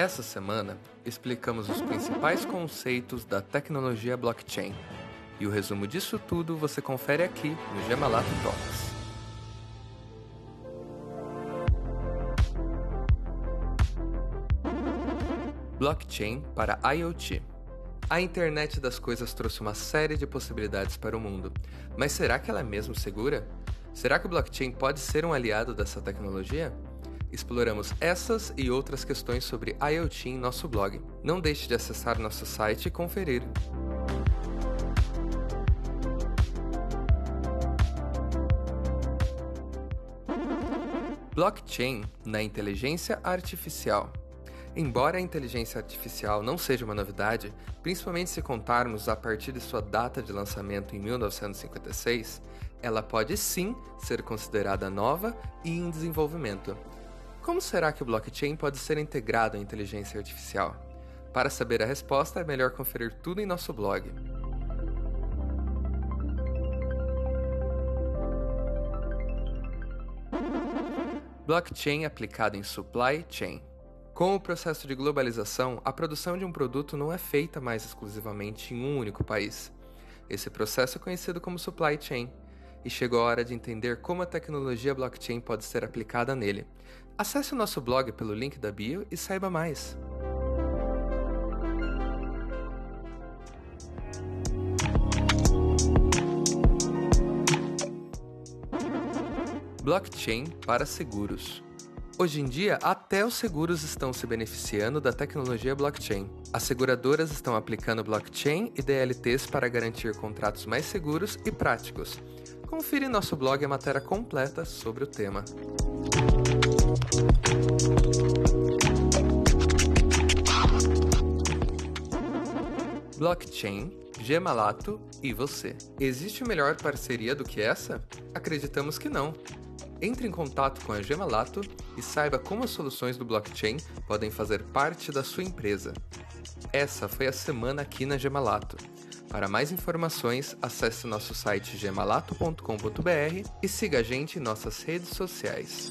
Essa semana, explicamos os principais conceitos da tecnologia blockchain. E o resumo disso tudo você confere aqui no Gemalato Talks. Blockchain para IoT. A internet das coisas trouxe uma série de possibilidades para o mundo, mas será que ela é mesmo segura? Será que o blockchain pode ser um aliado dessa tecnologia? Exploramos essas e outras questões sobre IoT em nosso blog. Não deixe de acessar nosso site e conferir. Blockchain na inteligência artificial. Embora a inteligência artificial não seja uma novidade, principalmente se contarmos a partir de sua data de lançamento em 1956, ela pode sim ser considerada nova e em desenvolvimento. Como será que o blockchain pode ser integrado à inteligência artificial? Para saber a resposta, é melhor conferir tudo em nosso blog. Blockchain aplicado em supply chain. Com o processo de globalização, a produção de um produto não é feita mais exclusivamente em um único país. Esse processo é conhecido como supply chain, e chegou a hora de entender como a tecnologia blockchain pode ser aplicada nele. Acesse o nosso blog pelo link da bio e saiba mais. Blockchain para seguros. Hoje em dia, até os seguros estão se beneficiando da tecnologia blockchain. As seguradoras estão aplicando blockchain e DLTs para garantir contratos mais seguros e práticos. Confira em nosso blog a matéria completa sobre o tema. Blockchain, Gemalato e você. Existe melhor parceria do que essa? Acreditamos que não. Entre em contato com a Gemalato e saiba como as soluções do blockchain podem fazer parte da sua empresa. Essa foi a semana aqui na Gemalato. Para mais informações, acesse nosso site gemalato.com.br e siga a gente em nossas redes sociais.